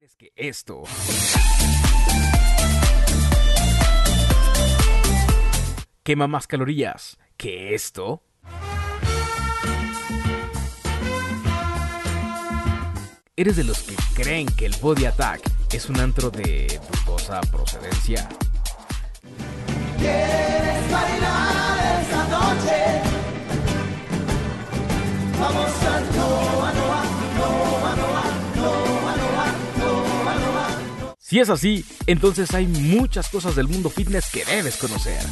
Es que esto. Quema más calorías que esto. ¿Eres de los que creen que el Body Attack es un antro de dudosa procedencia? Si es así, entonces hay muchas cosas del mundo fitness que debes conocer.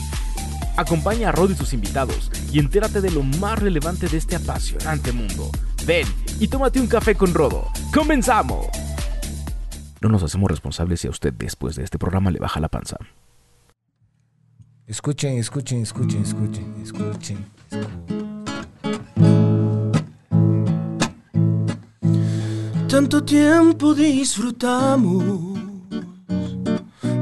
Acompaña a Rod y sus invitados y entérate de lo más relevante de este apasionante mundo. Ven y tómate un café con Rodo. ¡Comenzamos! No nos hacemos responsables si a usted después de este programa le baja la panza. Escuchen, escuchen, escuchen, escuchen, escuchen. Tanto tiempo disfrutamos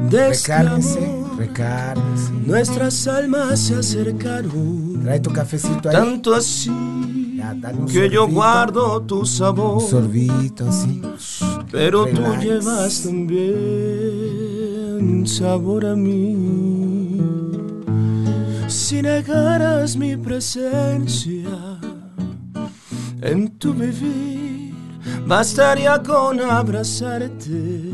amor. recárguense. Nuestras almas se acercaron Trae tu cafecito ahí. tanto así Ya, dale un que yo guardo tu sabor. Un sorbito así. Pero tú llevas también sabor a mí. Si negaras mi presencia en tu vivir, bastaría con abrazarte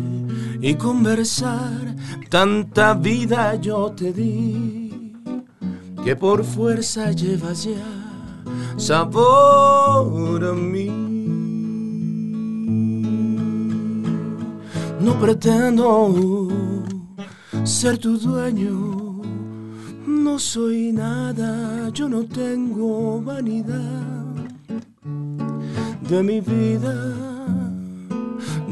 y conversar. Tanta vida yo te di que por fuerza llevas ya sabor a mí. No pretendo ser tu dueño, no soy nada, yo no tengo vanidad de mi vida.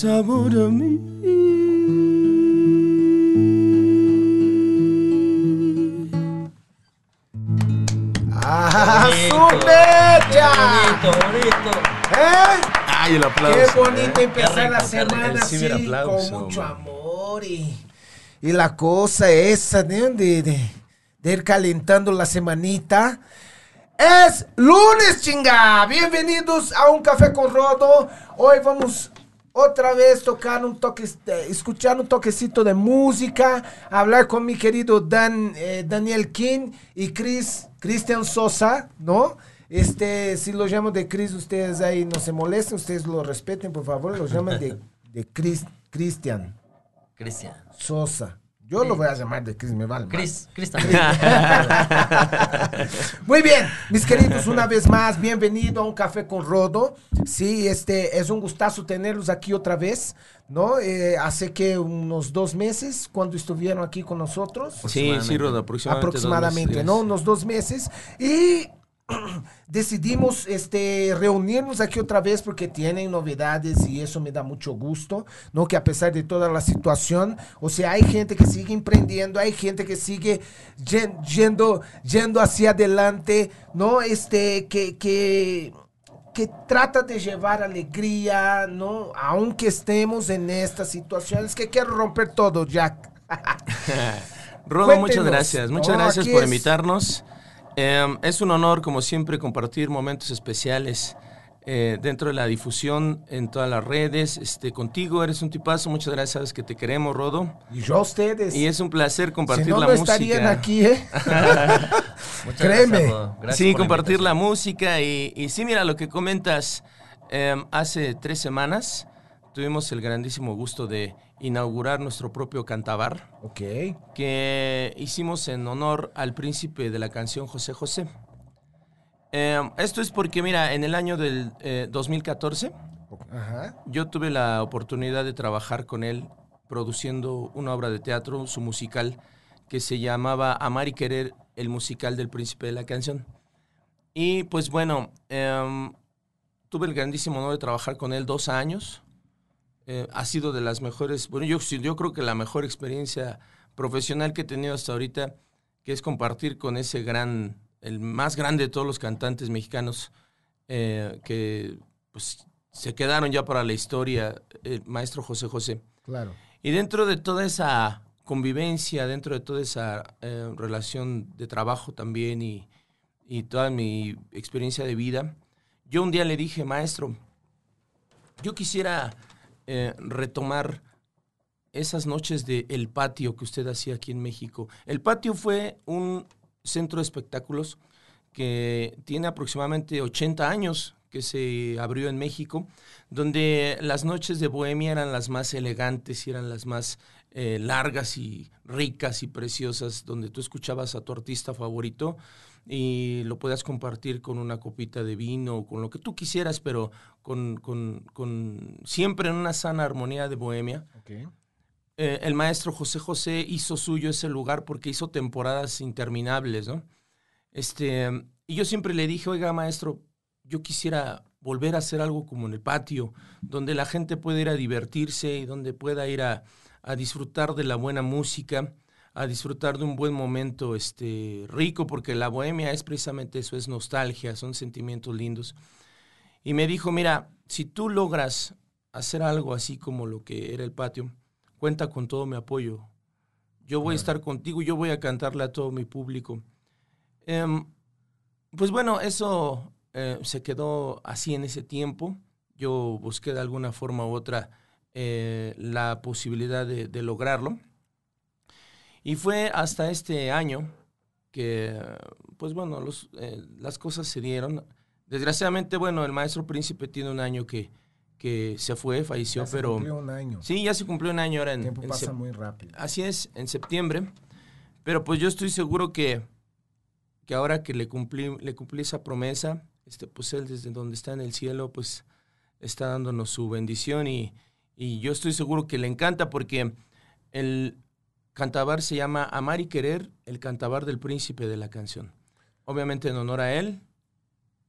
sabor a mí. ¡Ah, Bonito, su mecha! Bonito, bonito. ¿Eh? Ay, el aplauso. Qué bonito ¿eh? empezar Qué la semana así, ciberaplauso, con mucho man. amor y, y la cosa esa ¿no? de, de, de ir calentando la semanita. Es lunes, chinga. Bienvenidos a un café con Rodo. Hoy vamos otra vez tocar un toque, eh, escuchar un toquecito de música, hablar con mi querido Dan, eh, Daniel King y Chris, Christian Sosa, ¿no? Este, si lo llamo de Chris, ustedes ahí no se molesten, ustedes lo respeten, por favor, lo llaman de, de Chris, Christian Cristian. Sosa. Yo lo voy a llamar de Chris, me vale. madre. Cris, Cristian. Muy bien, mis queridos, una vez más, bienvenido a un café con Rodo. Sí, este es un gustazo tenerlos aquí otra vez, ¿no? Eh, hace que unos dos meses cuando estuvieron aquí con nosotros. Sí, sí, Roda, aproximadamente. aproximadamente, dos ¿no? Unos dos meses. Y decidimos este, reunirnos aquí otra vez porque tienen novedades y eso me da mucho gusto, ¿no? Que a pesar de toda la situación, o sea, hay gente que sigue emprendiendo, hay gente que sigue yen- yendo, yendo hacia adelante, ¿no? Este, que, que, que trata de llevar alegría, ¿no? Aunque estemos en estas situaciones, que quiero romper todo, Jack. Rodo, Cuéntenos. muchas gracias. Muchas gracias por es- invitarnos. Eh, es un honor, como siempre, compartir momentos especiales eh, dentro de la difusión en todas las redes. Este, contigo eres un tipazo. Muchas gracias. Sabes que te queremos, Rodo. Y yo a ustedes. Y es un placer compartir si no, la no música. estarían aquí, ¿eh? Créeme. gracias, sí, compartir la música y, y sí, mira lo que comentas. em, hace tres semanas tuvimos el grandísimo gusto de inaugurar nuestro propio cantabar Ok. que hicimos en honor al príncipe de la canción José José. Em, esto es porque, mira, en el año del eh, 2014 Ajá. yo tuve la oportunidad de trabajar con él produciendo una obra de teatro, su musical, que se llamaba Amar y Querer, el musical del príncipe de la canción. Y pues bueno, em, tuve el grandísimo honor de trabajar con él dos años. Eh, ha sido de las mejores, bueno, yo, yo creo que la mejor experiencia profesional que he tenido hasta ahorita, que es compartir con ese gran, el más grande de todos los cantantes mexicanos, eh, que pues se quedaron ya para la historia, el maestro José José. Claro. Y dentro de toda esa convivencia, dentro de toda esa eh, relación de trabajo también y, y toda mi experiencia de vida, yo un día le dije, maestro, yo quisiera eh, retomar esas noches de El Patio que usted hacía aquí en México. El Patio fue un centro de espectáculos que tiene aproximadamente 80 años que se abrió en México, donde las noches de Bohemia eran las más elegantes y eran las más eh, largas y ricas y preciosas, donde tú escuchabas a tu artista favorito y lo podías compartir con una copita de vino, con lo que tú quisieras, pero con, con- con- siempre en una sana armonía de Bohemia. Eh, el maestro José José hizo suyo ese lugar porque hizo temporadas interminables, ¿no? Este, y yo siempre le dije, oiga, maestro, yo quisiera volver a hacer algo como en el patio, donde la gente pueda ir a divertirse y donde pueda ir a, a disfrutar de la buena música, a disfrutar de un buen momento este, rico, porque la bohemia es precisamente eso, es nostalgia, son sentimientos lindos. Y me dijo, mira, si tú logras hacer algo así como lo que era el patio, cuenta con todo mi apoyo. Yo voy a estar contigo, yo voy a cantarle a todo mi público. Em, pues bueno, eso eh, se quedó así en ese tiempo. Yo busqué de alguna forma u otra eh, la posibilidad de, de lograrlo. Y fue hasta este año que, pues bueno, los, eh, las cosas se dieron. Desgraciadamente, bueno, el maestro príncipe tiene un año que, que se fue, falleció, Ya se pero... cumplió un año. Sí, ya se cumplió un año ahora El en, tiempo en pasa muy rápido. Así es, en septiembre. Pero pues yo estoy seguro que, que ahora que le cumplí, le cumplí esa promesa, este, pues él desde donde está en el cielo, pues está dándonos su bendición y, y yo estoy seguro que le encanta porque el cantabar se llama Amar y Querer, el cantabar del príncipe de la canción. Obviamente en honor a él.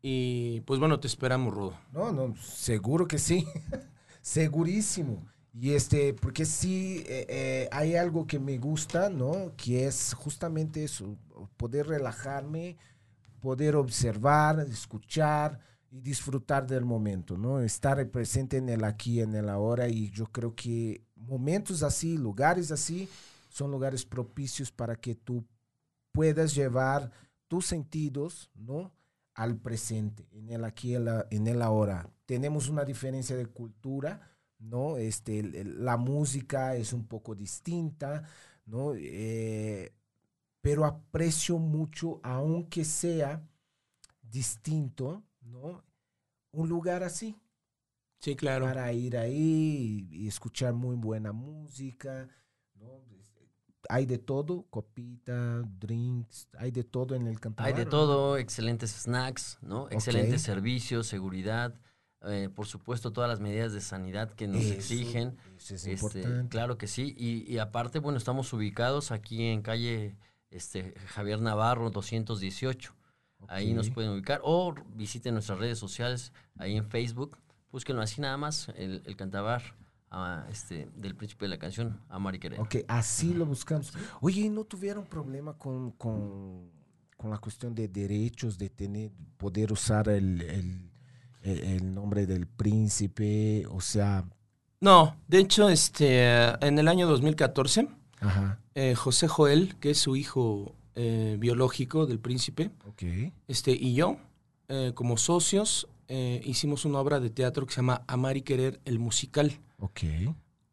Y pues bueno, te esperamos, Rodo. No, no, seguro que sí. Segurísimo. Y este, porque sí, eh, eh, hay algo que me gusta, ¿no? Que es justamente eso, poder relajarme, poder observar, escuchar y disfrutar del momento, ¿no? Estar presente en el aquí, en el ahora. Y yo creo que momentos así, lugares así, son lugares propicios para que tú puedas llevar tus sentidos, ¿no? al presente, en el aquí, en, la- en el ahora. Tenemos una diferencia de cultura, ¿no? Este, la música es un poco distinta, ¿no? Eh, pero aprecio mucho, aunque sea distinto, ¿no? Un lugar así, Sí, claro. para ir ahí y, y escuchar muy buena música, ¿no? Hay de todo, copita, drinks, hay de todo en el cantabar. Hay de todo, excelentes snacks, ¿no? Excelente Ok. servicio, seguridad, eh, por supuesto todas las medidas de sanidad que nos Eso, exigen. eso es Este, importante. claro que sí. Y, y aparte, bueno, estamos ubicados aquí en calle este, Javier Navarro 218. Ahí nos pueden ubicar. O visiten nuestras redes sociales, ahí en Facebook. Búsquenlo así nada más, el, el cantabar este, del príncipe de la canción, Amar y Querer. Ok, así lo buscamos. Oye, ¿y no tuvieron problema con, con, con la cuestión de derechos, de tener, poder usar el, el, el- el nombre del príncipe? O sea, No, de hecho, este, en el año 2014, ajá, eh, José Joel, que es su hijo eh, biológico del príncipe, ok, este, y yo, eh, como socios, eh, hicimos una obra de teatro que se llama Amar y Querer, el musical. ok,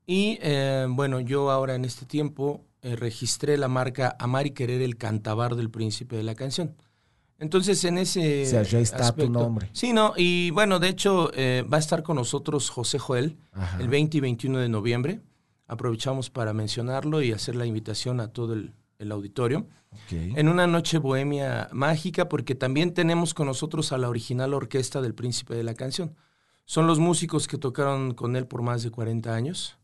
Y eh, bueno, yo ahora en este tiempo eh, registré la marca Amar y Querer, el cantabar del príncipe de la canción. Entonces, en ese. O sea, ya está tu nombre. Sí, no, y bueno, de hecho, eh, va a estar con nosotros José Joel Ajá. el 20 y 21 de noviembre. Aprovechamos para mencionarlo y hacer la invitación a todo el, el auditorio. ok. En una noche bohemia mágica, porque también tenemos con nosotros a la original orquesta del Príncipe de la Canción. Son los músicos que tocaron con él por más de 40 años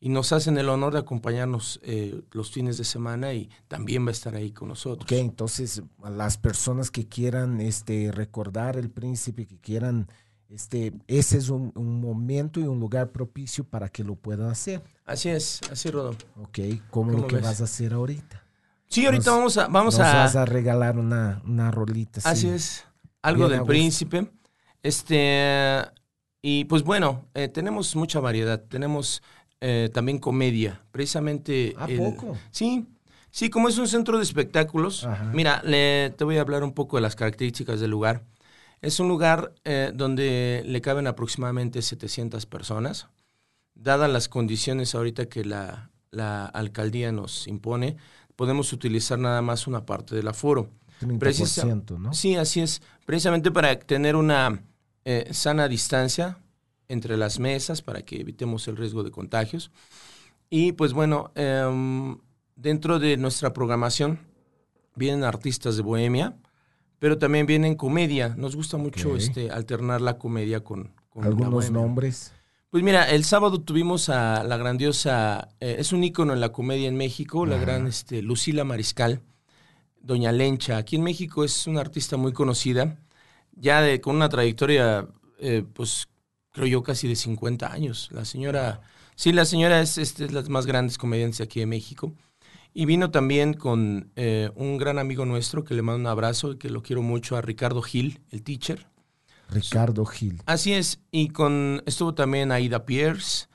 y nos hacen el honor de acompañarnos eh, los fines de semana y también va a estar ahí con nosotros. Ok, entonces a las personas que quieran este, recordar el príncipe, que quieran este, ese es un, un momento y un lugar propicio para que lo puedan hacer. Así es, así, Rodo. ¿Ok? Como lo ¿Cómo que ves? vas a hacer ahorita. Sí, ahorita Nos- vamos a... Vamos Nos a vas a regalar una, una rolita. sí. Así es. Algo Bien, del príncipe. Este. Y pues bueno, eh, tenemos mucha variedad. Tenemos eh, también comedia. Precisamente. ¿A el- poco? Sí. Sí, como es un centro de espectáculos. Ajá. Mira, le- te voy a hablar un poco de las características del lugar. Es un lugar eh, donde le caben aproximadamente 700 personas. Dadas las condiciones ahorita que la, la alcaldía nos impone, podemos utilizar nada más una parte del aforo. 30%, ¿no? Sí, así es. Precisamente para tener una eh, sana distancia entre las mesas, para que evitemos el riesgo de contagios. Y pues bueno, em, dentro de nuestra programación vienen artistas de bohemia, pero también vienen comedia. Nos gusta mucho Ok. este, alternar la comedia con, con la Algunos bohemia. nombres. Pues mira, el sábado tuvimos a la grandiosa, eh, es un ícono en la comedia en México, la gran este, Lucila Mariscal, Doña Lencha. Aquí en México es una artista muy conocida, ya de, con una trayectoria, eh, pues creo yo casi de 50 años. La señora, sí, la señora es, este, es las más grandes comediantes aquí de México. Y vino también con eh, un gran amigo nuestro que le mando un abrazo y que lo quiero mucho, a Ricardo Gil, el teacher. Ricardo Gil. Así es, y con estuvo también Aida Pierce,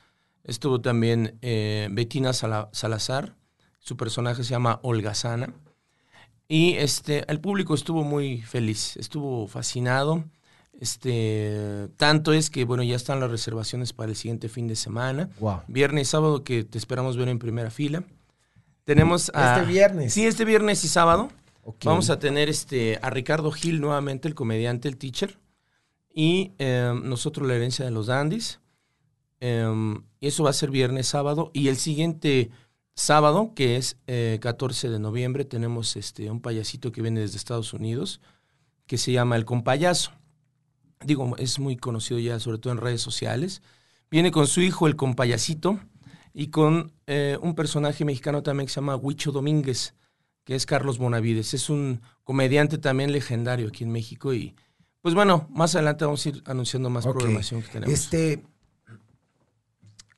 estuvo también eh, Bettina Sala- Salazar, su personaje se llama Olga Sana, y este, el público estuvo muy feliz, estuvo fascinado, este, tanto es que bueno, ya están las reservaciones para el siguiente fin de semana, Wow. viernes y sábado que te esperamos ver en primera fila. Tenemos a... Este viernes. Sí, este viernes y sábado. Vamos a tener este, a Ricardo Gil nuevamente, el comediante, el teacher. Y eh, nosotros la herencia de los dandies. Eh, eso va a ser viernes, sábado. Y el siguiente sábado, que es eh, 14 de noviembre, tenemos este, un payasito que viene desde Estados Unidos, que se llama El Compayazo. Digo, es muy conocido ya, sobre todo en redes sociales. Viene con su hijo, el Compayacito, y con eh, un personaje mexicano también que se llama Huicho Domínguez, que es Carlos Bonavides. Es un comediante también legendario aquí en México y pues bueno, más adelante vamos a ir anunciando más programación que tenemos. Este,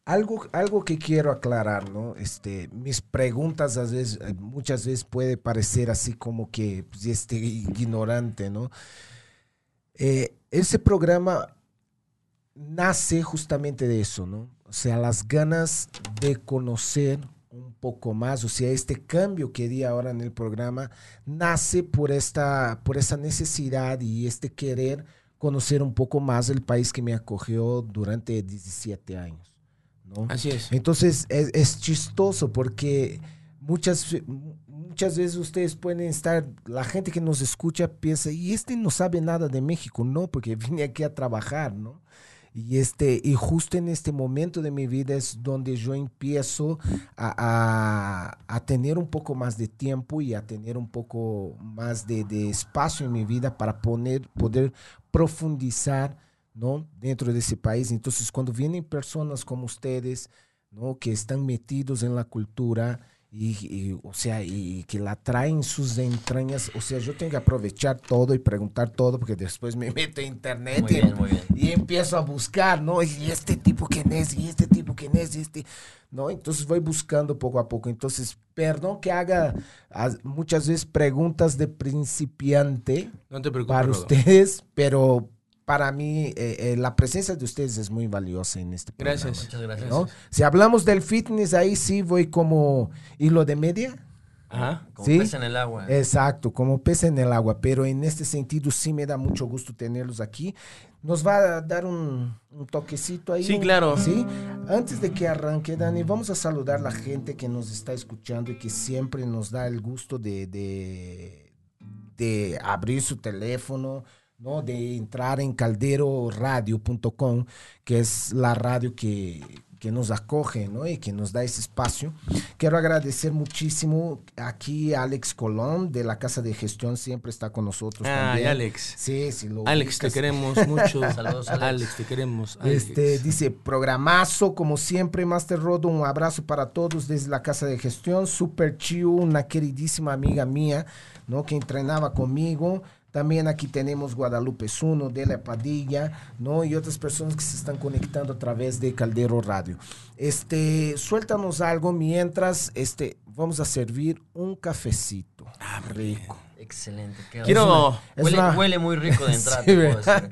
algo, algo que quiero aclarar, ¿no? Este, mis preguntas a veces, eh, muchas veces puede parecer así como que pues, este ignorante, ¿no? Eh, ese programa nace justamente de eso, ¿no? O sea, las ganas de conocer un poco más, o sea, este cambio que di ahora en el programa nace por esta, por esa necesidad y este querer conocer un poco más el país que me acogió durante 17 años, ¿no? Así es. Entonces es, es chistoso porque muchas, muchas veces ustedes pueden estar, la gente que nos escucha piensa, y este no sabe nada de México, no, porque vine aquí a trabajar, ¿no? Y, este, y justo en este momento de mi vida es donde yo empiezo a, a- tener un poco más de tiempo y a tener un poco más de, de espacio en mi vida para poner, poder profundizar ¿no? dentro de ese país. Entonces, cuando vienen personas como ustedes, ¿no? que están metidos en la cultura y, y, o sea, y que la traen sus entrañas, o sea, yo tengo que aprovechar todo y preguntar todo porque después me meto a internet Muy y, bien, muy bien. y empiezo a buscar, ¿no? Y este tipo quién es, y este tipo quién es, y este, ¿no? Entonces voy buscando poco a poco. Entonces, perdón que haga muchas veces preguntas de principiante No te para ustedes, pero para mí eh, eh, la presencia de ustedes es muy valiosa en este programa. Gracias. Muchas gracias. ¿no? Si hablamos del fitness, ahí sí voy como hilo de media. Ajá. Como ¿Sí? pez en el agua. Exacto, como pez en el agua, pero en este sentido sí me da mucho gusto tenerlos aquí. Nos va a dar un, un toquecito ahí. Sí, claro. Sí. Antes de que arranque, Dani, vamos a saludar a la gente que nos está escuchando y que siempre nos da el gusto de, de, de abrir su teléfono, ¿no? de entrar en calderoradio.com, que es la radio que, que nos acoge ¿no? y que nos da ese espacio. Quiero agradecer muchísimo aquí a Alex Colón de la Casa de Gestión, siempre está con nosotros Ay, también. Alex. Sí, sí, lo Alex, te queremos mucho. Saludos, Alex. te queremos. Alex. Este, dice, programazo, como siempre, Master Rodo, un abrazo para todos desde la casa de gestión, Super Chiu, una queridísima amiga mía, ¿no? Que entrenaba conmigo. También aquí tenemos Guadalupe Zuno, Delia Padilla, ¿no? Y otras personas que se están conectando a través de Caldero Radio. Este, suéltanos algo mientras este, vamos a servir un cafecito. Ah, rico. Excelente. qué Quiero-. Huele, Es una- huele muy rico de entrada. Sí, te puedo ¿verdad? decir.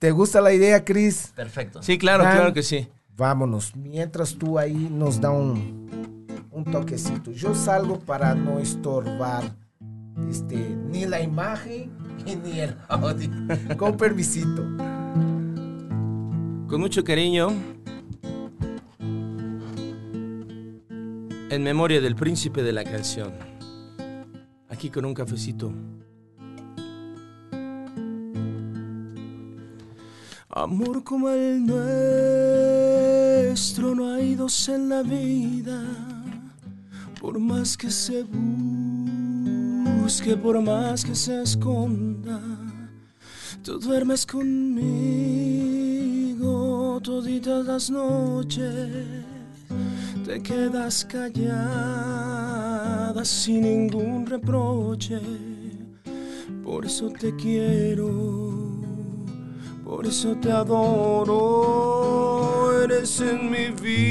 ¿Te gusta la idea, Cris? Perfecto. Sí, claro, Dan. claro que sí. Vámonos. Mientras tú ahí nos da un, un toquecito. Yo salgo para no estorbar este, ni la imagen ni el audio. Con permisito. Con mucho cariño. En memoria del príncipe de la canción. Aquí con un cafecito. Amor como el nuestro no hay dos en la vida. Por más que se busque, por más que se esconda. Tú duermes conmigo toditas las noches, te quedas callada sin ningún reproche. Por eso te quiero, por eso te adoro. Eres en mi vida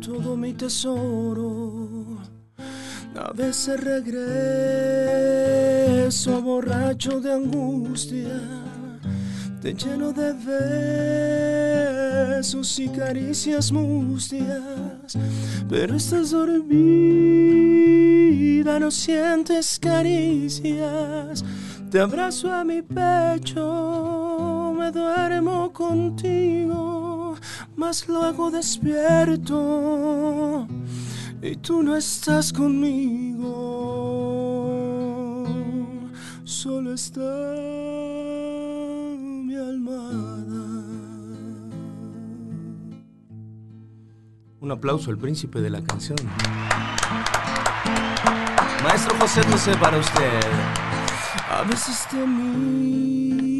todo mi tesoro. A veces regreso borracho de angustia, te lleno de besos y caricias mustias, pero estás dormida, no sientes caricias. Te abrazo a mi pecho, me duermo contigo, mas luego despierto y tú no estás conmigo. Solo está mi almohada. Un aplauso al príncipe de la canción. Maestro José José para usted. A veces te miro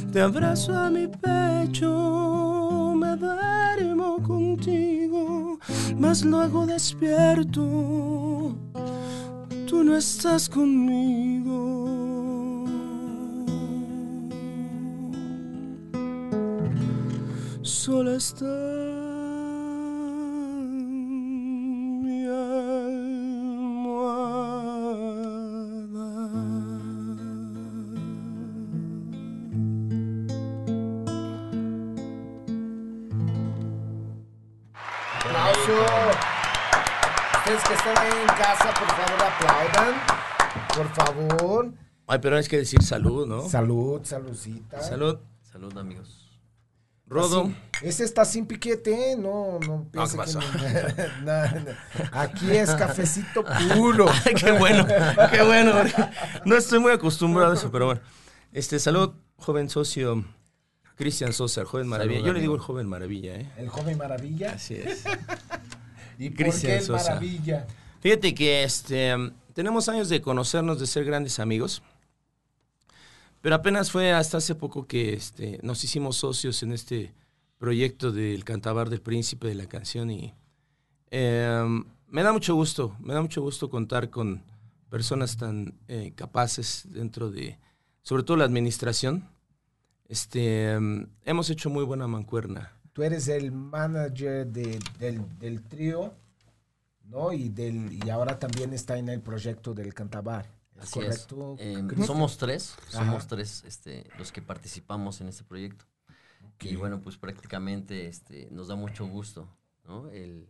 Te abrazo a mi pecho, me duermo contigo, mas luego despierto, tú no estás conmigo. Solo está que están ahí en casa, por favor, aplaudan. Por favor. Ay, pero hay que decir salud, ¿no? Salud, saludcita. Salud. Salud, amigos. Rodo. Así- Ese está sin piquete, ¿eh? No, no piense ¿qué que no-. Aquí es cafecito puro. Ay, qué bueno, qué bueno. No estoy muy acostumbrado a eso, pero bueno. Este, salud, joven socio Cristian Sosa, el joven maravilla. Yo le digo el joven maravilla, ¿eh? El joven maravilla. Así es. ¿Y por Cristian qué el Sosa. maravilla? Fíjate que este, tenemos años de conocernos, de ser grandes amigos. Pero apenas fue hasta hace poco que este, nos hicimos socios en este proyecto del Cantabar del Príncipe de la Canción y em, me da mucho gusto, me da mucho gusto contar con personas tan eh, capaces dentro de, sobre todo la administración. Este, em, hemos hecho muy buena mancuerna. Tú eres el manager de- del, del trío, ¿no? Y, del, y ahora también está en el proyecto del Cantabar. ¿Es Así correcto? es. Eh, Cristian? somos tres, Ajá. somos tres este, los que participamos en este proyecto. Y bueno, pues prácticamente este, nos da mucho gusto, ¿no? El,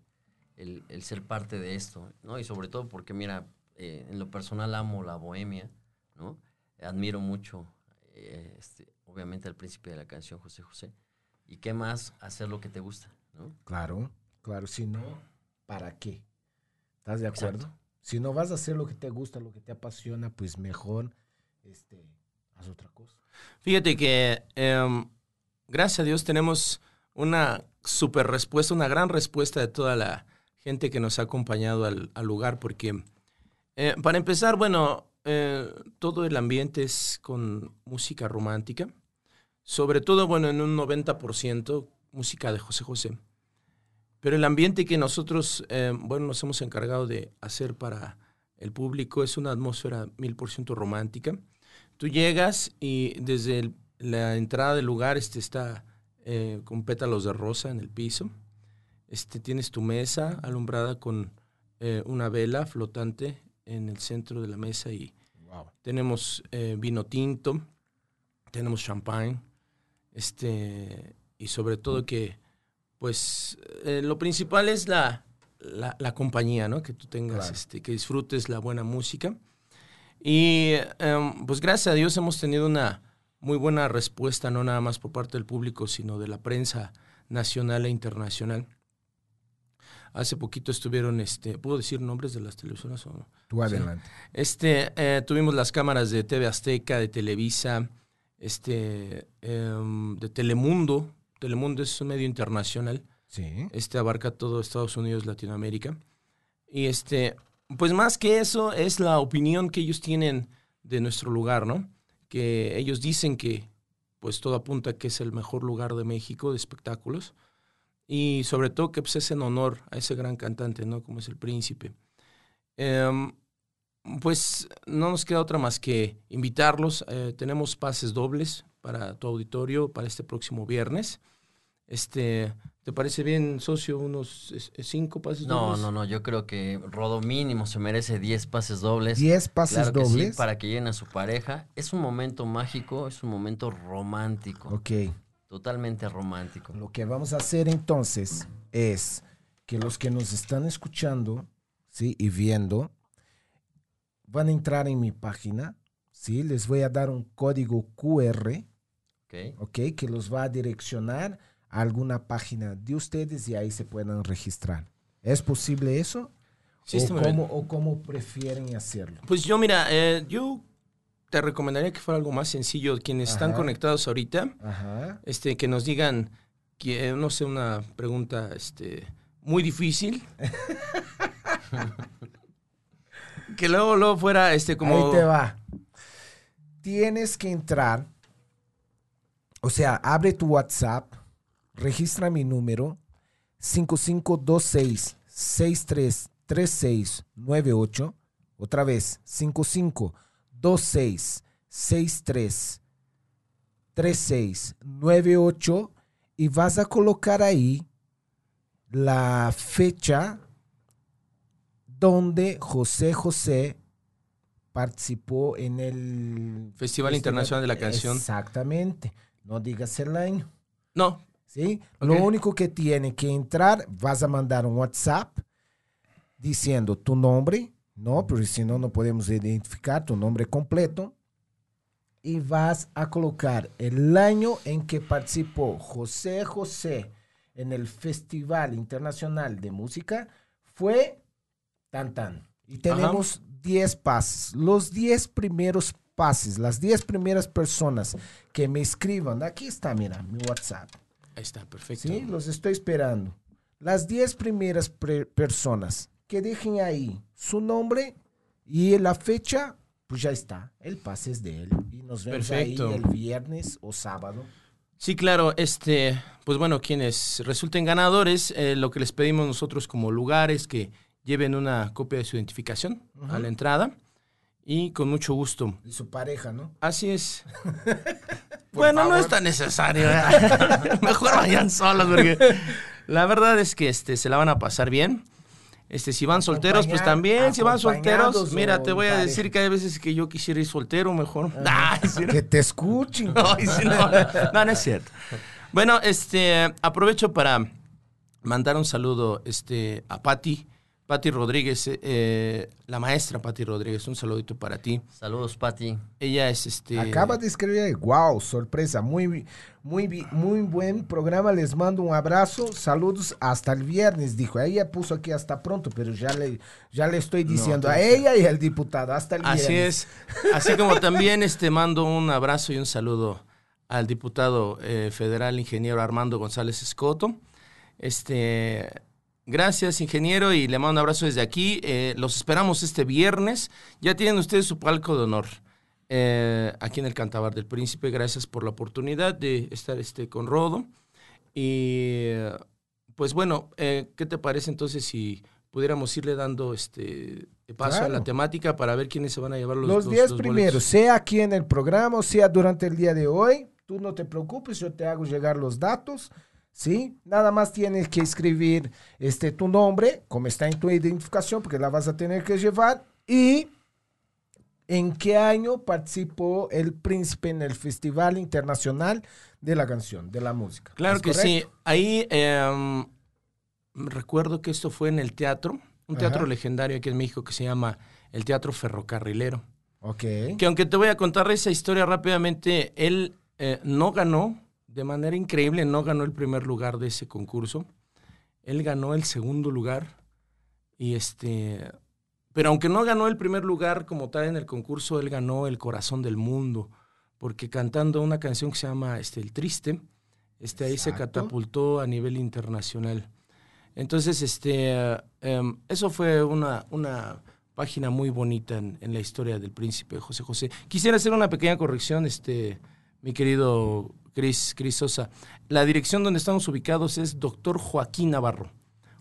el- el ser parte de esto, ¿no? Y sobre todo porque, mira, eh, en lo personal amo la bohemia, ¿no? Admiro mucho, eh, este, obviamente, al príncipe de la canción, José José. ¿Y qué más hacer lo que te gusta, ¿no? Claro, claro, si no, ¿para qué? ¿Estás de acuerdo? Exacto. Si no vas a hacer lo que te gusta, lo que te apasiona, pues mejor este, haz otra cosa. Fíjate que, em, gracias a Dios, tenemos una super respuesta, una gran respuesta de toda la gente que nos ha acompañado al, al lugar, porque eh, para empezar, bueno, eh, todo el ambiente es con música romántica, sobre todo, bueno, en un 90% música de José José. Pero el ambiente que nosotros, eh, bueno, nos hemos encargado de hacer para el público es una atmósfera mil por ciento romántica. Tú llegas y desde el- la entrada del lugar este está eh, con pétalos de rosa en el piso. Este, tienes tu mesa alumbrada con eh, una vela flotante en el centro de la mesa y Wow. tenemos vino tinto, tenemos champagne, este, y sobre todo que, pues, eh, lo principal es la, la, la compañía, ¿no? Que tú tengas, Claro. este, que disfrutes la buena música. Y, em, pues, gracias a Dios hemos tenido una muy buena respuesta, no nada más por parte del público, sino de la prensa nacional e internacional. Hace poquito estuvieron, este, ¿puedo decir nombres de las televisoras o no? Tú adelante. Este, eh, tuvimos las cámaras de TV Azteca, de Televisa, este, em, de Telemundo. Telemundo es un medio internacional. Sí. Este abarca todo Estados Unidos, Latinoamérica. Y este, pues más que eso, es la opinión que ellos tienen de nuestro lugar, ¿no? Que ellos dicen que, pues todo apunta que es el mejor lugar de México de espectáculos. Y sobre todo que pues, es en honor a ese gran cantante, ¿no? Como es el príncipe. Em, pues no nos queda otra más que invitarlos. Eh, tenemos pases dobles para tu auditorio para este próximo viernes. Este, ¿Te parece bien, socio, unos cinco pases No, dobles? no, no, yo creo que Rodo mínimo se merece 10 pases dobles. 10 pases Claro que sí, dobles. para que lleguen a su pareja. Es un momento mágico, es un momento romántico. Ok. Totalmente romántico. Lo que vamos a hacer entonces es que los que nos están escuchando, ¿sí? Y viendo, van a entrar en mi página, ¿sí? Les voy a dar un código QR, ¿ok? ¿ok? Que los va a direccionar a alguna página de ustedes y ahí se puedan registrar. ¿Es posible eso? Sí, o, cómo, ¿O cómo prefieren hacerlo? Pues yo, mira, eh, yo te recomendaría que fuera algo más sencillo. Quienes están conectados ahorita, Ajá. este, que nos digan, que, no sé, una pregunta este, muy difícil. que luego, luego fuera este, como... Ahí te va. Tienes que entrar, o sea, abre tu WhatsApp, registra mi número 5526-633698. Otra vez, 5526-633698. Y vas a colocar ahí la fecha donde José José participó en el Festival Internacional de la Canción. Exactamente. No digas el año. No, ¿sí? Lo único que tiene que entrar, vas a mandar un WhatsApp diciendo tu nombre, ¿no? Porque si no, no podemos identificar tu nombre completo. Y vas a colocar el año en que participó José José en el Festival Internacional de Música. Fue tan tan. Y tenemos 10 pases. Los 10 primeros pases, las 10 primeras personas que me escriban, aquí está, mira, mi WhatsApp. ahí está, perfecto. Sí, los estoy esperando. Las 10 primeras personas que dejen ahí su nombre y la fecha, pues ya está. El pase es de él. Y nos vemos Perfecto. ahí el viernes o sábado. Sí, claro, este, pues bueno, quienes resulten ganadores, eh, lo que les pedimos nosotros como lugares que lleven una copia de su identificación a la entrada y con mucho gusto. Y su pareja, ¿no? Así es. bueno, no es tan necesario. Mejor vayan solos porque la verdad es que este, se la van a pasar bien. Este, si van solteros, pues también. Si van solteros, mira, te voy a decir que hay veces que yo quisiera ir soltero mejor. Sí, no. Que te escuchen. Sí, no, no, no es cierto. Bueno, este, aprovecho para mandar un saludo este, a Patti, Patti Rodríguez, eh, la maestra Patti Rodríguez, un saludito para ti. Saludos, Pati. Ella es este. Acaba de escribir, wow, sorpresa, muy, muy, muy buen programa, les mando un abrazo, saludos hasta el viernes, dijo. Ella puso aquí hasta pronto, pero ya le, ya le estoy diciendo a ella y al diputado, hasta el viernes. Así es. Así como también este, mando un abrazo y un saludo al diputado eh, federal ingeniero Armando González Escoto. Este, gracias, ingeniero, y le mando un abrazo desde aquí. Eh, los esperamos este viernes. Ya tienen ustedes su palco de honor. eh, aquí en el Cantabar del Príncipe, gracias por la oportunidad de estar este, con Rodo. Y pues bueno, eh, ¿qué te parece entonces si pudiéramos irle dando este paso a Claro. la temática para ver quiénes se van a llevar los Los los- 10 los primeros, sea aquí en el programa o sea durante el día de hoy, tú no te preocupes, yo te hago llegar los datos, ¿sí? Nada más tienes que escribir este, tu nombre, como está en tu identificación, porque la vas a tener que llevar, y en qué año participó el príncipe en el Festival Internacional de la Canción, de la Música. Claro ¿Es que sí. Ahí em, recuerdo que esto fue en el teatro, un teatro legendario aquí en México que se llama el Teatro Ferrocarrilero. Ok. Que aunque te voy a contar esa historia rápidamente, él eh, no ganó, de manera increíble, no ganó el primer lugar de ese concurso. Él ganó el segundo lugar. Y este. Pero aunque no ganó el primer lugar como tal en el concurso, él ganó el corazón del mundo. Porque cantando una canción que se llama este, El Triste, este, ahí se catapultó a nivel internacional. Entonces, este, em, eso fue una, una página muy bonita en, en la historia del príncipe José José. Quisiera hacer una pequeña corrección, este, mi querido Cris, Cris Sosa. La dirección donde estamos ubicados es Doctor Joaquín Navarro.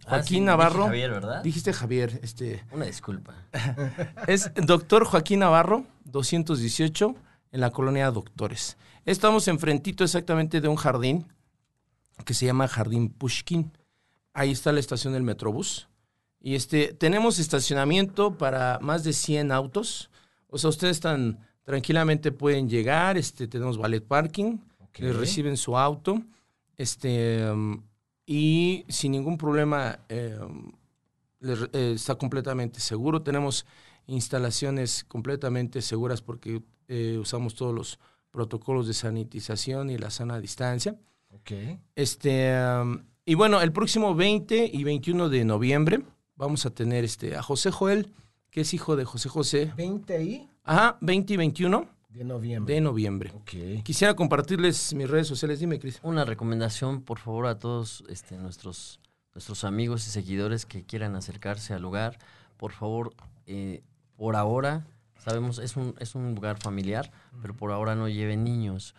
Ah, Joaquín sí, dije Navarro. Javier, ¿verdad? Dijiste Javier, este. Una disculpa. Es Doctor Joaquín Navarro, 218, en la colonia Doctores. Estamos enfrentito exactamente de un jardín que se llama Jardín Pushkin. Ahí está la estación del Metrobús. Y este, tenemos estacionamiento para más de 100 autos. O sea, ustedes tan tranquilamente pueden llegar. Este, tenemos ballet parking. Ok. Les reciben su auto. Este, um, y sin ningún problema eh, les re- eh, está completamente seguro. Tenemos instalaciones completamente seguras porque eh, usamos todos los protocolos de sanitización y la sana distancia. Ok. Este, um, y bueno, el próximo 20 y 21 de noviembre vamos a tener este, a José Joel, que es hijo de José José. 20 ahí Ajá, 20 y 21 de noviembre. de noviembre. Ok. Quisiera compartirles mis redes sociales. Dime, Cris. Una recomendación, por favor, a todos este, nuestros, nuestros amigos y seguidores que quieran acercarse al lugar. Por favor, eh, por ahora, sabemos, es un, es un lugar familiar, pero por ahora no lleven niños,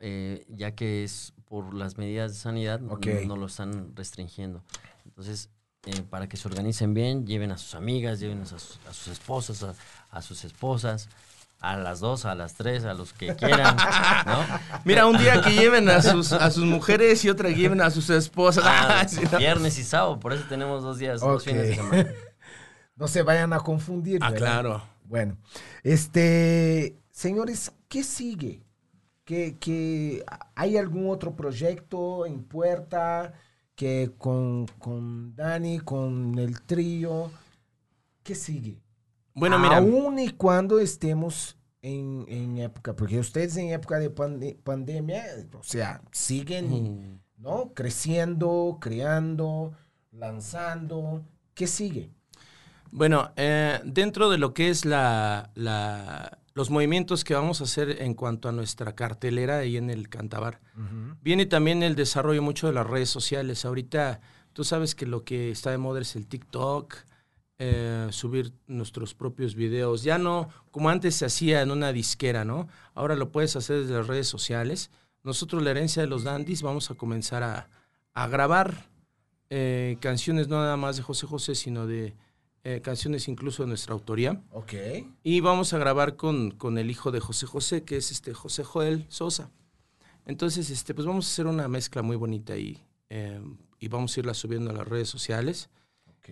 eh, ya que es por las medidas de sanidad, no- Ok. no, lo están restringiendo. Entonces, eh, para que se organicen bien, lleven a sus amigas, lleven a sus, a sus esposas, a, a sus esposas, a las dos, a las tres, a los que quieran, ¿no? Mira, un día que lleven a sus, a sus mujeres y otra que lleven a sus esposas. Ah. Viernes y sábado, por eso tenemos dos días, dos fines de semana. No se vayan a confundir. Ah, ¿verdad? claro. Bueno, este, señores, ¿qué sigue? ¿Qué, qué- hay algún otro proyecto en puerta que con, con Dani, con el trío? ¿Qué sigue? Bueno, mira. Aún y cuando estemos en, en época, porque ustedes en época de pande- pandemia, o sea, siguen, Mm. ¿no? Creciendo, creando, lanzando. ¿Qué sigue? Bueno, eh, dentro de lo que es la, la- los movimientos que vamos a hacer en cuanto a nuestra cartelera ahí en el Cantabar, viene también el desarrollo mucho de las redes sociales. Ahorita tú sabes que lo que está de moda es el TikTok, eh, subir nuestros propios videos. Ya no como antes se hacía en una disquera, ¿no? Ahora lo puedes hacer desde las redes sociales. Nosotros, la herencia de los dandies, vamos a comenzar a, a grabar eh, canciones no nada más de José José, sino de eh, canciones incluso de nuestra autoría. Ok. Y vamos a grabar con, con el hijo de José José, que es este José Joel Sosa. Entonces, este, pues vamos a hacer una mezcla muy bonita ahí. eh, y vamos a irla subiendo a las redes sociales.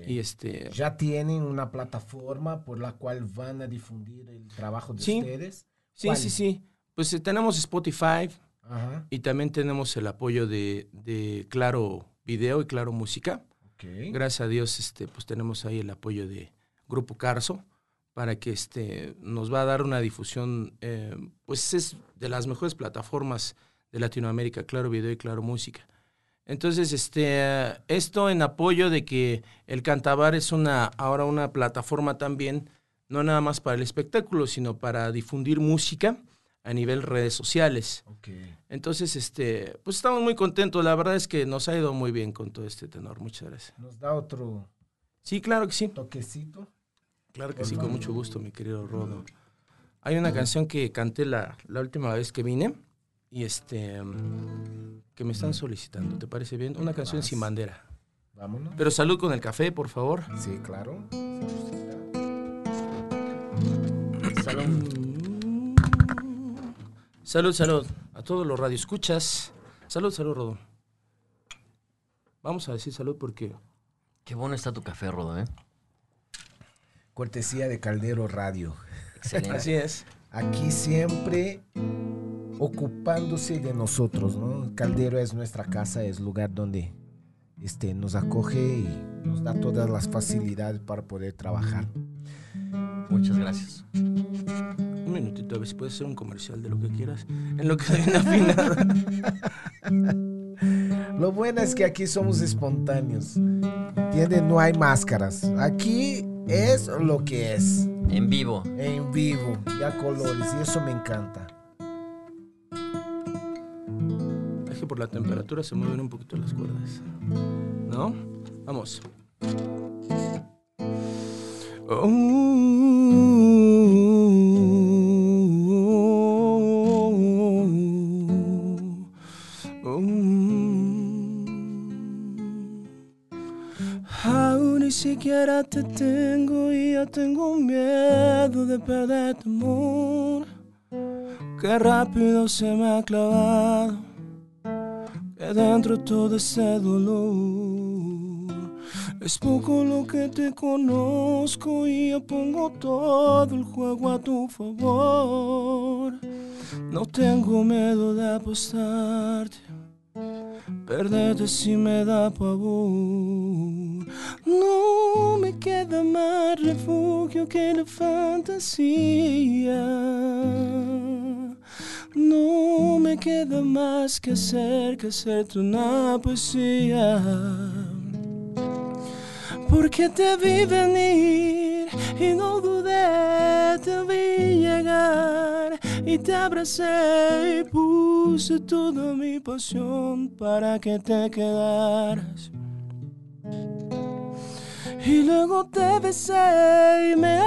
Y este. ya tienen una plataforma por la cual van a difundir el trabajo de Sí. ustedes. Sí, ¿Cuál? sí, sí. Pues eh, tenemos Spotify, Ajá. Y también tenemos el apoyo de, de Claro Video y Claro Música. Gracias a Dios, este, pues tenemos ahí el apoyo de Grupo Carso para que este, nos va a dar una difusión, eh, pues es de las mejores plataformas de Latinoamérica, Claro Video y Claro Música. Entonces, este, esto en apoyo de que el Cantabar es una, ahora una plataforma también, no nada más para el espectáculo, sino para difundir música a nivel redes sociales. Ok. Entonces, este, pues estamos muy contentos. La verdad es que nos ha ido muy bien con todo este tenor. Muchas gracias. Nos da otro Sí, claro que sí. toquecito. Claro que sí, con mucho gusto, mi querido Rodo. Hay una canción que canté la, la última vez que vine y este mm, que me están solicitando. ¿Te parece bien? Una canción sin bandera. Vámonos. Pero salud con el café, por favor. Sí, claro. Salud. Salud, salud. A todos los radioescuchas. Salud, salud, Rodo. Vamos a decir salud porque Qué bueno está tu café, Rodo, ¿eh? Cortesía de Caldero Radio. Excelente. así es. Aquí siempre ocupándose de nosotros, ¿no? Caldero es nuestra casa, es lugar donde este, nos acoge y nos da todas las facilidades para poder trabajar. Muchas gracias. Un minutito, a ver si puedes hacer un comercial de lo que quieras. En lo que hay una afinada. Lo bueno es que aquí somos espontáneos. ¿Entienden? No hay máscaras. Aquí es lo que es. En vivo. En vivo y a colores. Y eso me encanta. Por la temperatura se mueven un poquito las cuerdas. ¿No? Vamos. Aún ni siquiera te tengo y ya tengo miedo de perder tu amor. Qué rápido se me ha clavado dentro todo ese dolor. Es poco lo que te conozco y yo pongo todo el juego a tu favor. No tengo miedo de apostarte, perderte si me da pavor. No me queda más refugio que la fantasía. No me queda más que hacer que hacerte una poesía. Porque te vi venir y no dudé, te vi llegar y te abracé y puse toda mi pasión para que te quedaras. Y luego te besé y me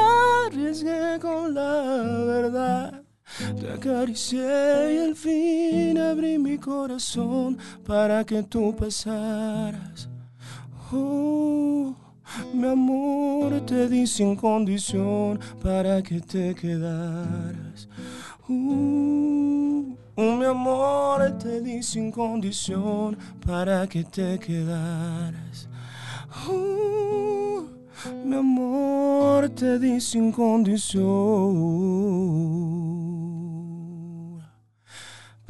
arriesgué con la verdad. Te acaricié y al fin abrí mi corazón para que tú pasaras. Oh, mi amor, te di sin condición para que te quedaras. Uh, mi amor, te di sin condición para que te quedaras. Uh, mi amor, te di sin condición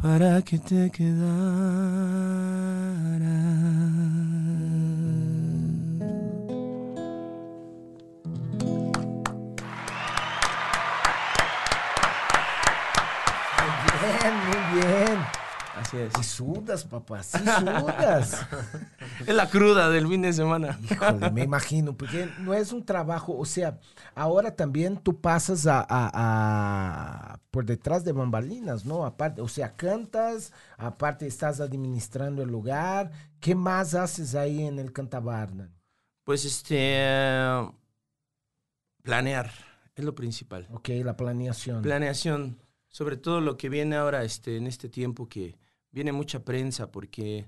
para que te quedaras. Bien, muy bien. Así es. Y sudas, papá, sí sudas. Es la cruda del fin de semana. Híjole, me imagino, porque no es un trabajo, o sea, ahora también tú pasas a, a- a- por detrás de bambalinas, ¿no? Aparte, o sea, cantas, aparte estás administrando el lugar. ¿Qué más haces ahí en el Cantabarna? Pues este. Planear es lo principal. Ok, la planeación. Planeación. Sobre todo lo que viene ahora este, en este tiempo que viene mucha prensa porque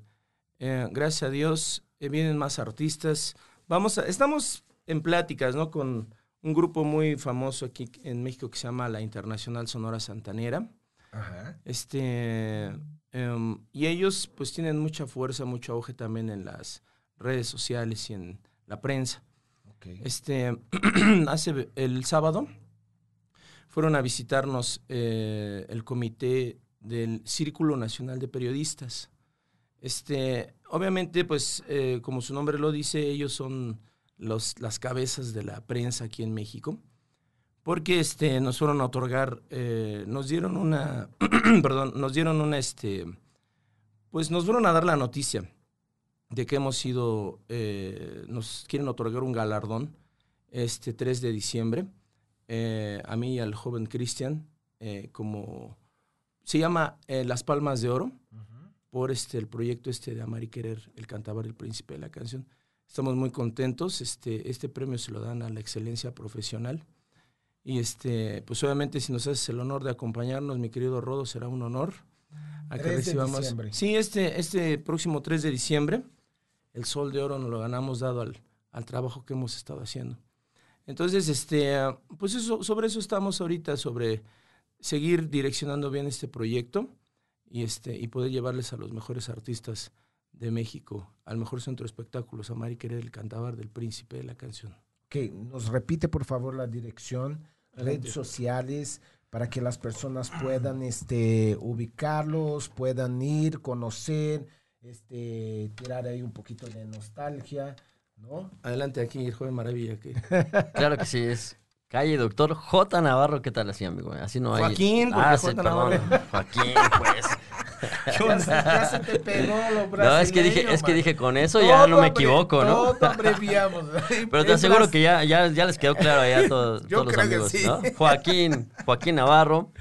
eh, gracias a Dios eh, vienen más artistas. Vamos a, estamos en pláticas, ¿no? Con un grupo muy famoso aquí en México que se llama la Internacional Sonora Santanera. Ajá. Este, em, y ellos pues tienen mucha fuerza, mucho auge también en las redes sociales y en la prensa. Este, hace el sábado fueron a visitarnos eh, el comité del Círculo Nacional de Periodistas. Este, obviamente, pues, eh, como su nombre lo dice, ellos son los, las cabezas de la prensa aquí en México, porque este, nos fueron a otorgar, eh, nos dieron una, perdón, nos dieron una, este, pues nos fueron a dar la noticia de que hemos sido, eh, nos quieren otorgar un galardón este 3 de diciembre, a mí y al joven Cristian, como se llama eh, Las Palmas de Oro, por este, el proyecto este de Amar y Querer, el cantabar el príncipe de la canción. Estamos muy contentos, este, este premio se lo dan a la excelencia profesional. Y este, pues obviamente si nos haces el honor de acompañarnos, mi querido Rodo, será un honor. A 3 de diciembre. Sí, este, este próximo 3 de diciembre, el Sol de Oro nos lo ganamos dado al, al trabajo que hemos estado haciendo. Entonces, este, pues eso, sobre eso estamos ahorita, sobre seguir direccionando bien este proyecto y, este, y poder llevarles a los mejores artistas de México, al mejor centro de espectáculos, a Mari Querer, el cantabar del príncipe de la canción. Ok, nos repite por favor la dirección, redes sociales, para que las personas puedan este, ubicarlos, puedan ir, conocer, este, tirar ahí un poquito de nostalgia, ¿no? Adelante aquí, joven maravilla. Que... Claro que sí, es calle Doctor J. Navarro. ¿Qué tal así, amigo? Así no hay. Joaquín, porque ah, sí, J. perdón. Navarro. Joaquín, pues. Ya se, ya se te pegó lo No, es que dije, es que dije, con eso ya no me equivoco, ¿no? Todo abreviamos. Pero te aseguro que ya, ya, ya les quedó claro allá a todos, Yo todos los que amigos, sí. ¿no? Joaquín, Joaquín Navarro,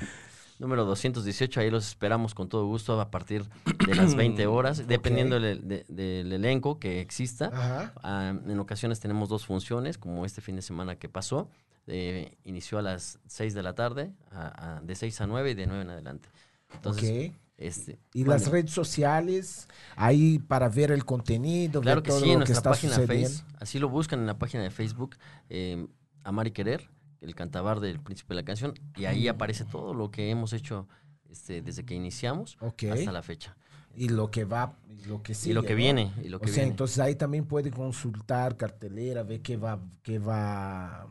número 218, ahí los esperamos con todo gusto a partir de las 20 horas, dependiendo del, de- del elenco que exista. Ajá. Ah, en ocasiones tenemos dos funciones, como este fin de semana que pasó. Eh, inició a las 6 de la tarde, a- a- de 6 a 9 y de 9 en adelante. Entonces, Ok. este, Y mande. las redes sociales, ahí para ver el contenido, Claro ver que todo sí, en lo que nuestra está página sucediendo. Face. Así lo buscan en la página de Facebook, eh, Amar y Querer, el cantabar del príncipe de la canción, y ahí aparece todo lo que hemos hecho este, desde que iniciamos Ok. hasta la fecha. Y lo que va, y lo que sigue. y lo que ¿no? viene, y lo O que sea, viene. entonces ahí también puede consultar cartelera, ver qué va, qué va,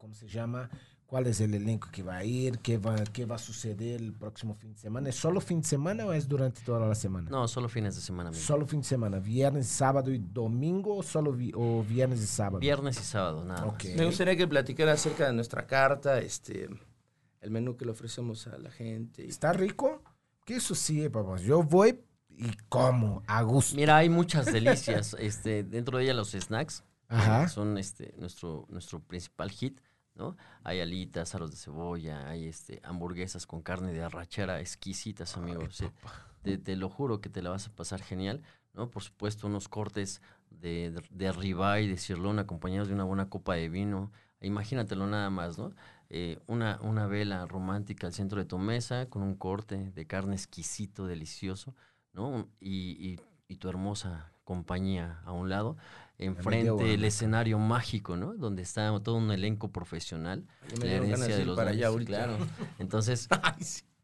¿cómo se llama? ¿Cuál es el elenco que va a ir? ¿Qué va, qué va a suceder el próximo fin de semana? ¿Es solo fin de semana o es durante toda la semana? no, solo fines de semana, amigo. Solo fin de semana, viernes, sábado y domingo o solo vi- o viernes y sábado. Viernes y sábado, nada Ok. más. Me gustaría que platicara acerca de nuestra carta, este, el menú que le ofrecemos a la gente. y- ¿Está rico? Que eso sí, papá. Yo voy y como a gusto. Mira, hay muchas delicias. este, dentro de ellas los snacks que Ajá. son este, nuestro, nuestro principal hit. ¿No? Hay alitas, aros de cebolla, hay este, hamburguesas con carne de arrachera exquisitas, amigos. Te, te lo juro que te la vas a pasar genial. ¿no? Por supuesto, unos cortes de, de, de ribeye, de cirlón, acompañados de una buena copa de vino. Imagínatelo nada más, ¿no? Eh, una, una vela romántica al centro de tu mesa con un corte de carne exquisito, delicioso, ¿no? Y, y- y tu hermosa compañía a un lado. Enfrente el escenario mágico, ¿no? Donde está todo un elenco profesional. Me La herencia de los para allá claro. Entonces,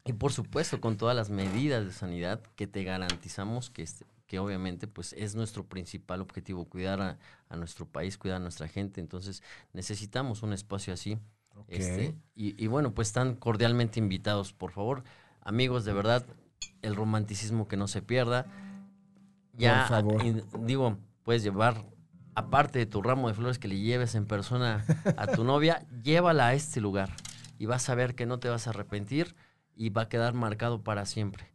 y por supuesto, con todas las medidas de sanidad que te garantizamos que, este, que obviamente pues es nuestro principal objetivo, cuidar a, a nuestro país, cuidar a nuestra gente. Entonces necesitamos un espacio así. Ok. Este, y, y bueno, pues están cordialmente invitados, por favor. Amigos, de verdad, el romanticismo que no se pierda. Ya, Por favor. digo, puedes llevar, aparte de tu ramo de flores que le lleves en persona a tu novia, llévala a este lugar y vas a ver que no te vas a arrepentir y va a quedar marcado para siempre.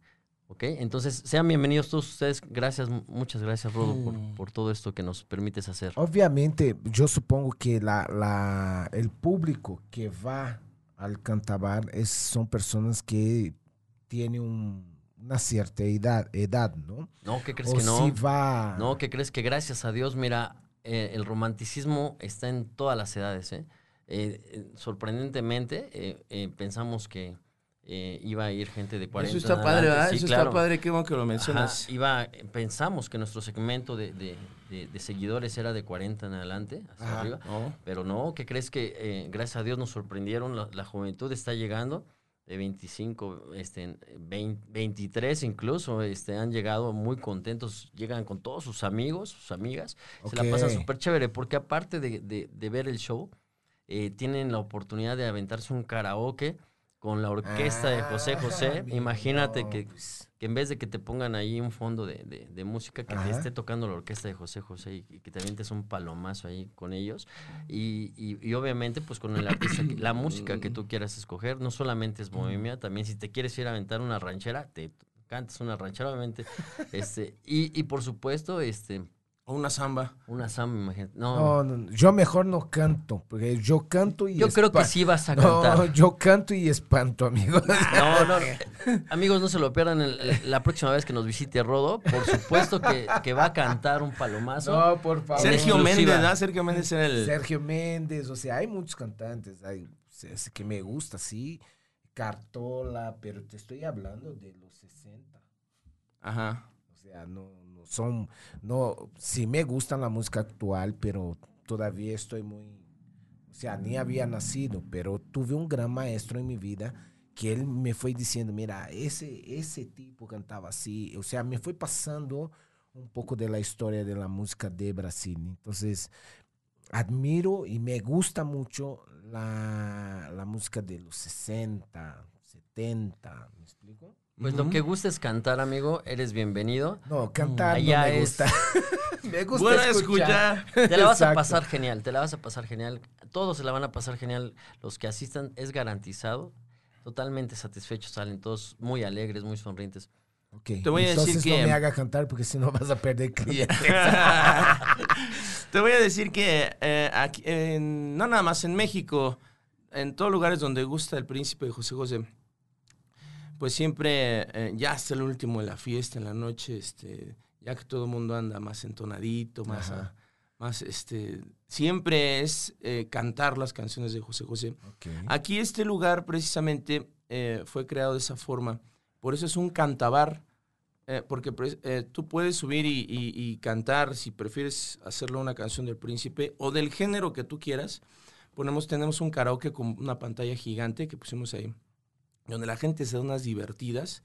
¿Ok? Entonces, sean bienvenidos todos ustedes. Gracias, mu- muchas gracias, Rodo, por, por todo esto que nos permites hacer. Obviamente, yo supongo que la, la- el público que va al cantabar es, son personas que tienen un- una cierta edad, edad ¿no? No, ¿qué crees o que no? si va... No, ¿qué crees que gracias a Dios, mira, eh, el romanticismo está en todas las edades, ¿eh? Eh, sorprendentemente, pensamos que iba a ir gente de 40 Eso está padre. ¿verdad? Sí, Eso claro. está padre, qué bueno que lo Ajá, mencionas. iba, pensamos que nuestro segmento de, de- de- de seguidores era de 40 en adelante, hacia Ajá. arriba. Pero no, ¿qué crees que gracias a Dios nos sorprendieron? La, la juventud está llegando de 25, este, 20, 23 incluso, este, han llegado muy contentos, llegan con todos sus amigos, sus amigas, se la pasan súper chévere, porque aparte de, de- de ver el show, eh, tienen la oportunidad de aventarse un karaoke con la orquesta de José José. Ah, Imagínate no, que, pues. que en vez de que te pongan ahí un fondo de, de- de música, que Ajá. te esté tocando la orquesta de José José y, y que te avientes un palomazo ahí con ellos. Y, y- y obviamente, pues con el artista, que- la música que tú quieras escoger, no solamente es bohemia, también si te quieres ir a aventar una ranchera, te cantas una ranchera, obviamente. este Y, y por supuesto, este O una samba. una samba, imagínate. No, No, no, no, yo mejor no canto, porque yo canto y yo creo que sí vas a No, cantar. yo canto y espanto, amigo. No, no, amigos, no se lo pierdan el- la próxima vez que nos visite Rodo. Por supuesto que, que va a cantar un palomazo. No, por favor. Sergio. Méndez, ¿verdad? Sergio Méndez era el... Sergio Méndez, o sea, hay muchos cantantes hay, que me gusta, sí. Cartola, pero te estoy hablando de los 60. Ajá. O sea, no, no son, no, sí me gusta la música actual, pero todavía estoy muy, o sea, ni había nacido, pero tuve un gran maestro en mi vida que él me fue diciendo, mira, ese, ese tipo cantaba así, o sea, me fue pasando un poco de la historia de la música de Brasil. Entonces, admiro y me gusta mucho la, la música de los 60, 70, ¿me explico? Pues lo que gustes cantar, amigo, eres bienvenido. No, cantar Allá no me es- gusta. me gusta Bueno, escuchar. escuchar. Te la vas a pasar genial, te la vas a pasar genial. Todos se la van a pasar genial. Los que asistan es garantizado. Totalmente satisfechos salen todos muy alegres, muy sonrientes. Ok, Te voy a decir Entonces que- no me haga cantar porque si no vas a perder clientes. Te voy a decir que eh, aquí, en- no nada más en México, en todos lugares donde gusta el príncipe de José José, pues siempre, eh, ya hasta el último de la fiesta, en la noche, este, ya que todo el mundo anda más entonadito, más, a- más este, siempre es eh, cantar las canciones de José José. Aquí este lugar precisamente eh, fue creado de esa forma. Por eso es un cantabar, porque eh, tú puedes subir y, y- y cantar si prefieres hacerlo una canción del príncipe o del género que tú quieras. Ponemos, tenemos un karaoke con una pantalla gigante que pusimos ahí, donde la gente se da unas divertidas,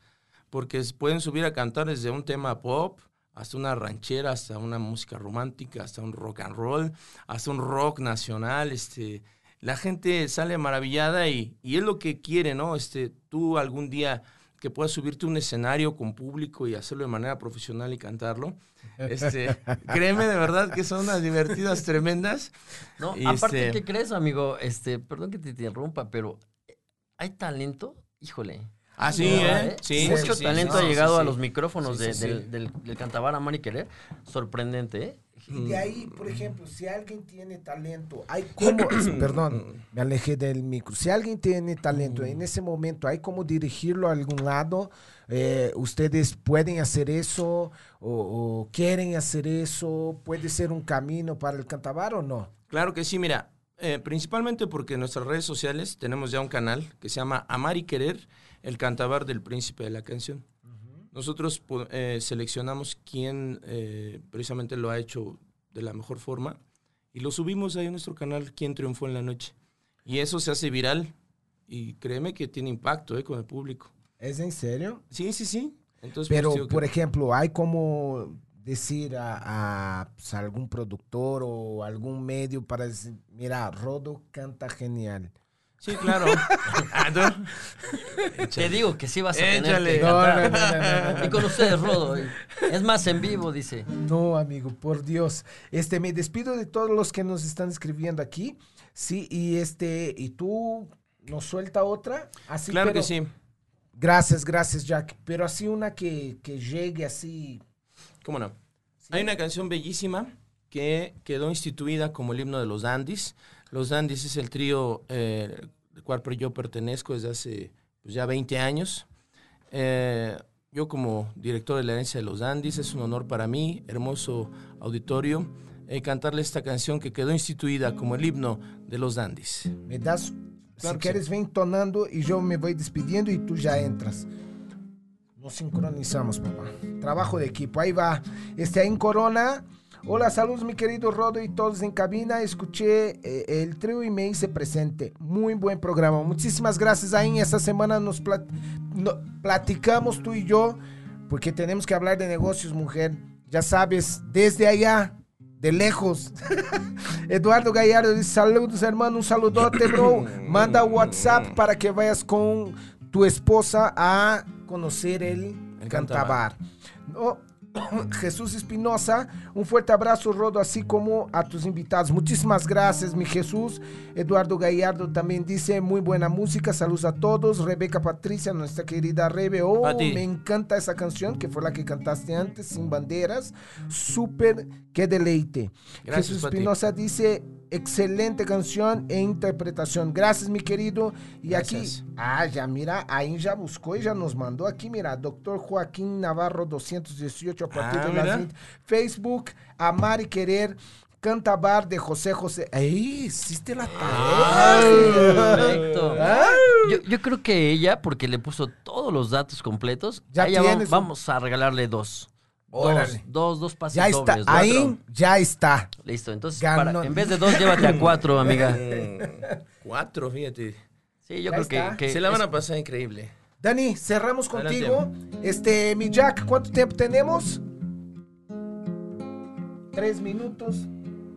porque pueden subir a cantar desde un tema pop hasta una ranchera, hasta una música romántica, hasta un rock and roll, hasta un rock nacional, este, la gente sale maravillada y, y es lo que quiere, ¿no? Este, tú algún día que puedas subirte a un escenario con público y hacerlo de manera profesional y cantarlo. Este, créeme de verdad que son unas divertidas tremendas. No, Y aparte, este- ¿qué crees, amigo? Este, perdón que te interrumpa, pero eh, hay talento, híjole. Ah, sí, ¿eh? ¿eh? Sí, Mucho sí, talento sí, ha llegado sí. a los micrófonos Sí, de- sí, sí. Del, del, del Cantabar Amar y Querer. Sorprendente, ¿eh? Y de ahí, por ejemplo, si alguien tiene talento, hay como, perdón, me alejé del micro. Si alguien tiene talento en ese momento, hay como dirigirlo a algún lado. Eh, ustedes pueden hacer eso o, o quieren hacer eso. Puede ser un camino para el cantabar o no. Claro que sí, mira, eh, principalmente porque en nuestras redes sociales tenemos ya un canal que se llama Amar y Querer, el cantabar del príncipe de la canción. Nosotros eh, seleccionamos quién eh, precisamente lo ha hecho de la mejor forma y lo subimos ahí en nuestro canal, quién triunfó en la noche. Y eso se hace viral y créeme que tiene impacto eh, con el público. ¿Es en serio? Sí, sí, sí. Entonces, Pero, pues, que- por ejemplo, hay como decir a, a, pues, algún productor o algún medio para decir, mira, Rodo canta genial. Sí, claro. Ah. Te digo que sí vas a tener Échale. que No, cantar. no, no, no, no, no. Y con ustedes, Rodo. Es más, en vivo, dice. No, amigo, por Dios. Este, me despido de todos los que nos están escribiendo aquí. Sí, y este, y tú nos suelta otra. Así, claro pero- que sí. Gracias, gracias, Jack. Pero así una que, que llegue así. ¿Cómo no? Hay una canción bellísima que quedó instituida como el himno de los Dandies. Los Dandies es el trío eh, al cual yo pertenezco desde hace pues, ya 20 años. Eh, yo como director de la herencia de los Dandies, es un honor para mí, hermoso auditorio, eh, cantarle esta canción que quedó instituida como el himno de los Dandies. Me das, Claro si quieres, ven tonando y yo me voy despidiendo y tú ya entras. Nos sincronizamos, papá. Trabajo de equipo. Ahí va. Este ahí en Corona. Hola, saludos, mi querido Rodo y todos en cabina. Escuché eh, el trío y me hice presente. Muy buen programa. Muchísimas gracias, ahí. Esta semana nos plat- no- platicamos tú y yo, porque tenemos que hablar de negocios, mujer. Ya sabes, desde allá, de lejos. Eduardo Gallardo dice, saludos hermano, un saludote, bro. Manda WhatsApp para que vayas con tu esposa a conocer el, El cantabar. No, Jesús Espinosa, un fuerte abrazo, Rodo, así como a tus invitados. Muchísimas gracias, mi Jesús. Eduardo Gallardo también dice, muy buena música, saludos a todos. Rebeca Patricia, nuestra querida Rebe, oh, me encanta esa canción, que fue la que cantaste antes, Sin Banderas. Súper, qué deleite. Gracias, Jesús. Espinosa dice, excelente canción e interpretación. Gracias, mi querido. Y Gracias. aquí, ah, ya mira, ahí ya buscó y ya nos mandó aquí, mira, doctor Joaquín Navarro 218 a partir Ah, de las mira. 20. Facebook, Amar y Querer, Cantabar de José José. ¡Ey! Hiciste la tarea. Perfecto. Ah. Yo, yo creo que ella, porque le puso todos los datos completos, Ya ella va- tienes un- vamos a regalarle dos. Dos, Órale. dos, dos pases Ya está, dobles. ahí cuatro. ya está. Listo, entonces para- en vez de dos, llévate a cuatro, amiga. Mm, Cuatro, fíjate. Sí, yo Ya creo que, Se la van es- a pasar increíble. Dani, cerramos Adelante. contigo. Este, mi Jack, ¿cuánto tiempo tenemos? Tres minutos.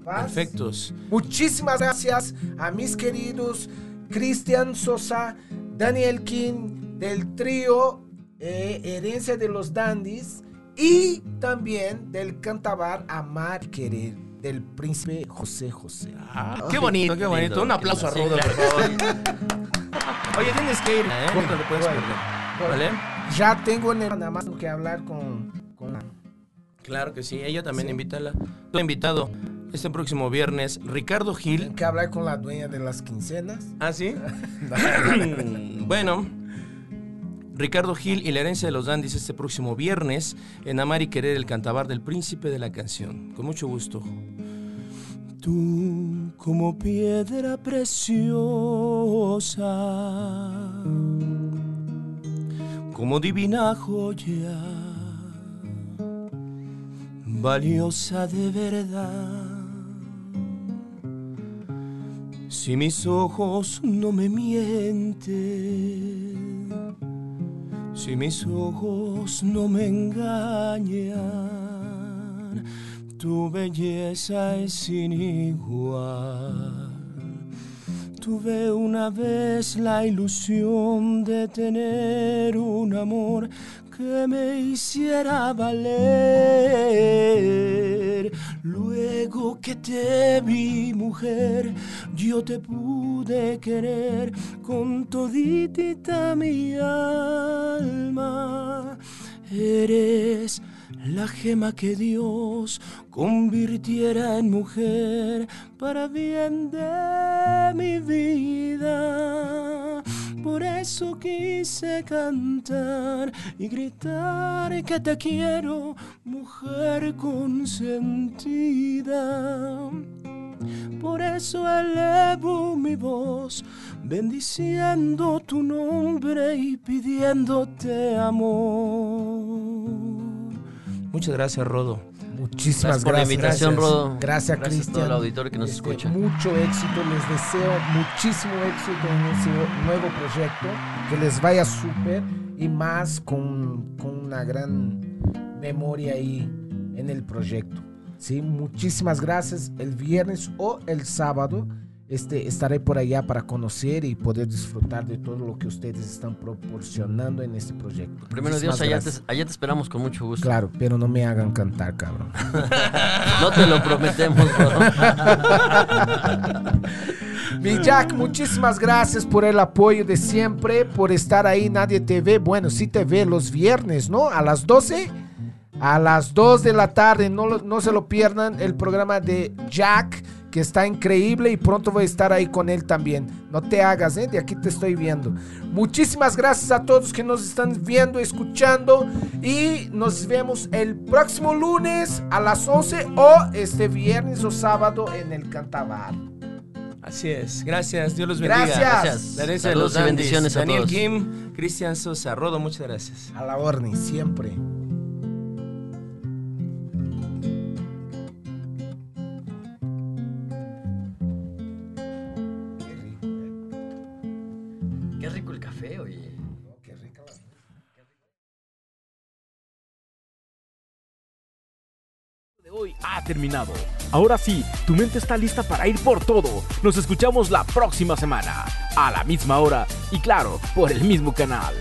¿Vas? Perfectos. Muchísimas gracias a mis queridos Cristian Sosa, Daniel King del trío eh, Herencia de los Dandies y también del cantabar Amar y Querer del príncipe José José. Ah, qué bonito, qué bonito. lindo, Un aplauso a Sí, por favor. Oye, tienes que ir, ¿eh? Te puedes. ¿Vale? Ya tengo en el- nada más que hablar con, con la- Claro que sí, ella también invítala. Tu invitado este próximo viernes, Ricardo Gil. Tengo que hablar con la dueña de las quincenas. ¿Ah, sí? bueno, Ricardo Gil y la herencia de los Dandis este próximo viernes en Amar y Querer el cantabar del príncipe de la canción. Con mucho gusto. Tú como piedra preciosa, como divina joya, valiosa de verdad. Si mis ojos no me mienten, si mis ojos no me engañan, tu belleza es sin igual. Tuve una vez la ilusión de tener un amor que me hiciera valer. Luego que te vi, mujer, yo te pude querer con toditita mi alma. Eres la gema que Dios convirtiera en mujer para bien de mi vida. Por eso quise cantar y gritar que te quiero, mujer consentida. Por eso elevo mi voz, bendiciendo tu nombre y pidiéndote amor. Muchas gracias, Rodo. Muchísimas Gracias por la gracias. invitación, gracias. Rodo. Gracias, Gracias Cristian. el auditorio que nos Este, escucha. Mucho éxito, les deseo muchísimo éxito en ese nuevo proyecto, que les vaya súper y más con, con una gran memoria ahí en el proyecto. ¿sí? Muchísimas gracias. El viernes o el sábado este, estaré por allá para conocer y poder disfrutar de todo lo que ustedes están proporcionando en este proyecto. Primero Muchísimas Dios, allá te, gracias. allá te esperamos con mucho gusto. Claro, pero no me hagan cantar, cabrón. No te lo prometemos. Mi Jack, muchísimas gracias por el apoyo de siempre, por estar ahí. Nadie te ve. Bueno, sí te ve los viernes, ¿no? A las 12. A las 2 de la tarde. No, no se lo pierdan el programa de Jack, que está increíble y pronto voy a estar ahí con él también. No te hagas, ¿eh? De aquí te estoy viendo. Muchísimas gracias a todos que nos están viendo, escuchando. Y nos vemos el próximo lunes a las 11 o este viernes o sábado en el Cantabar. Así es. Gracias. Dios los bendiga. Gracias. Gracias. Saludos los y bendiciones a Daniel todos. Kim, Cristian Sosa, Rodo, muchas gracias. A la orden, siempre. Terminado. Ahora sí, tu mente está lista para ir por todo. Nos escuchamos la próxima semana, a la misma hora y claro, por el mismo canal.